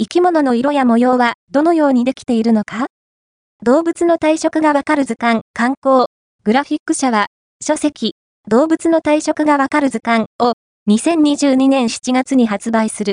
生き物の色や模様はどのようにできているのか？動物の体色がわかる図鑑、観光、グラフィック社は、書籍、動物の体色がわかる図鑑を2022年7月に発売する。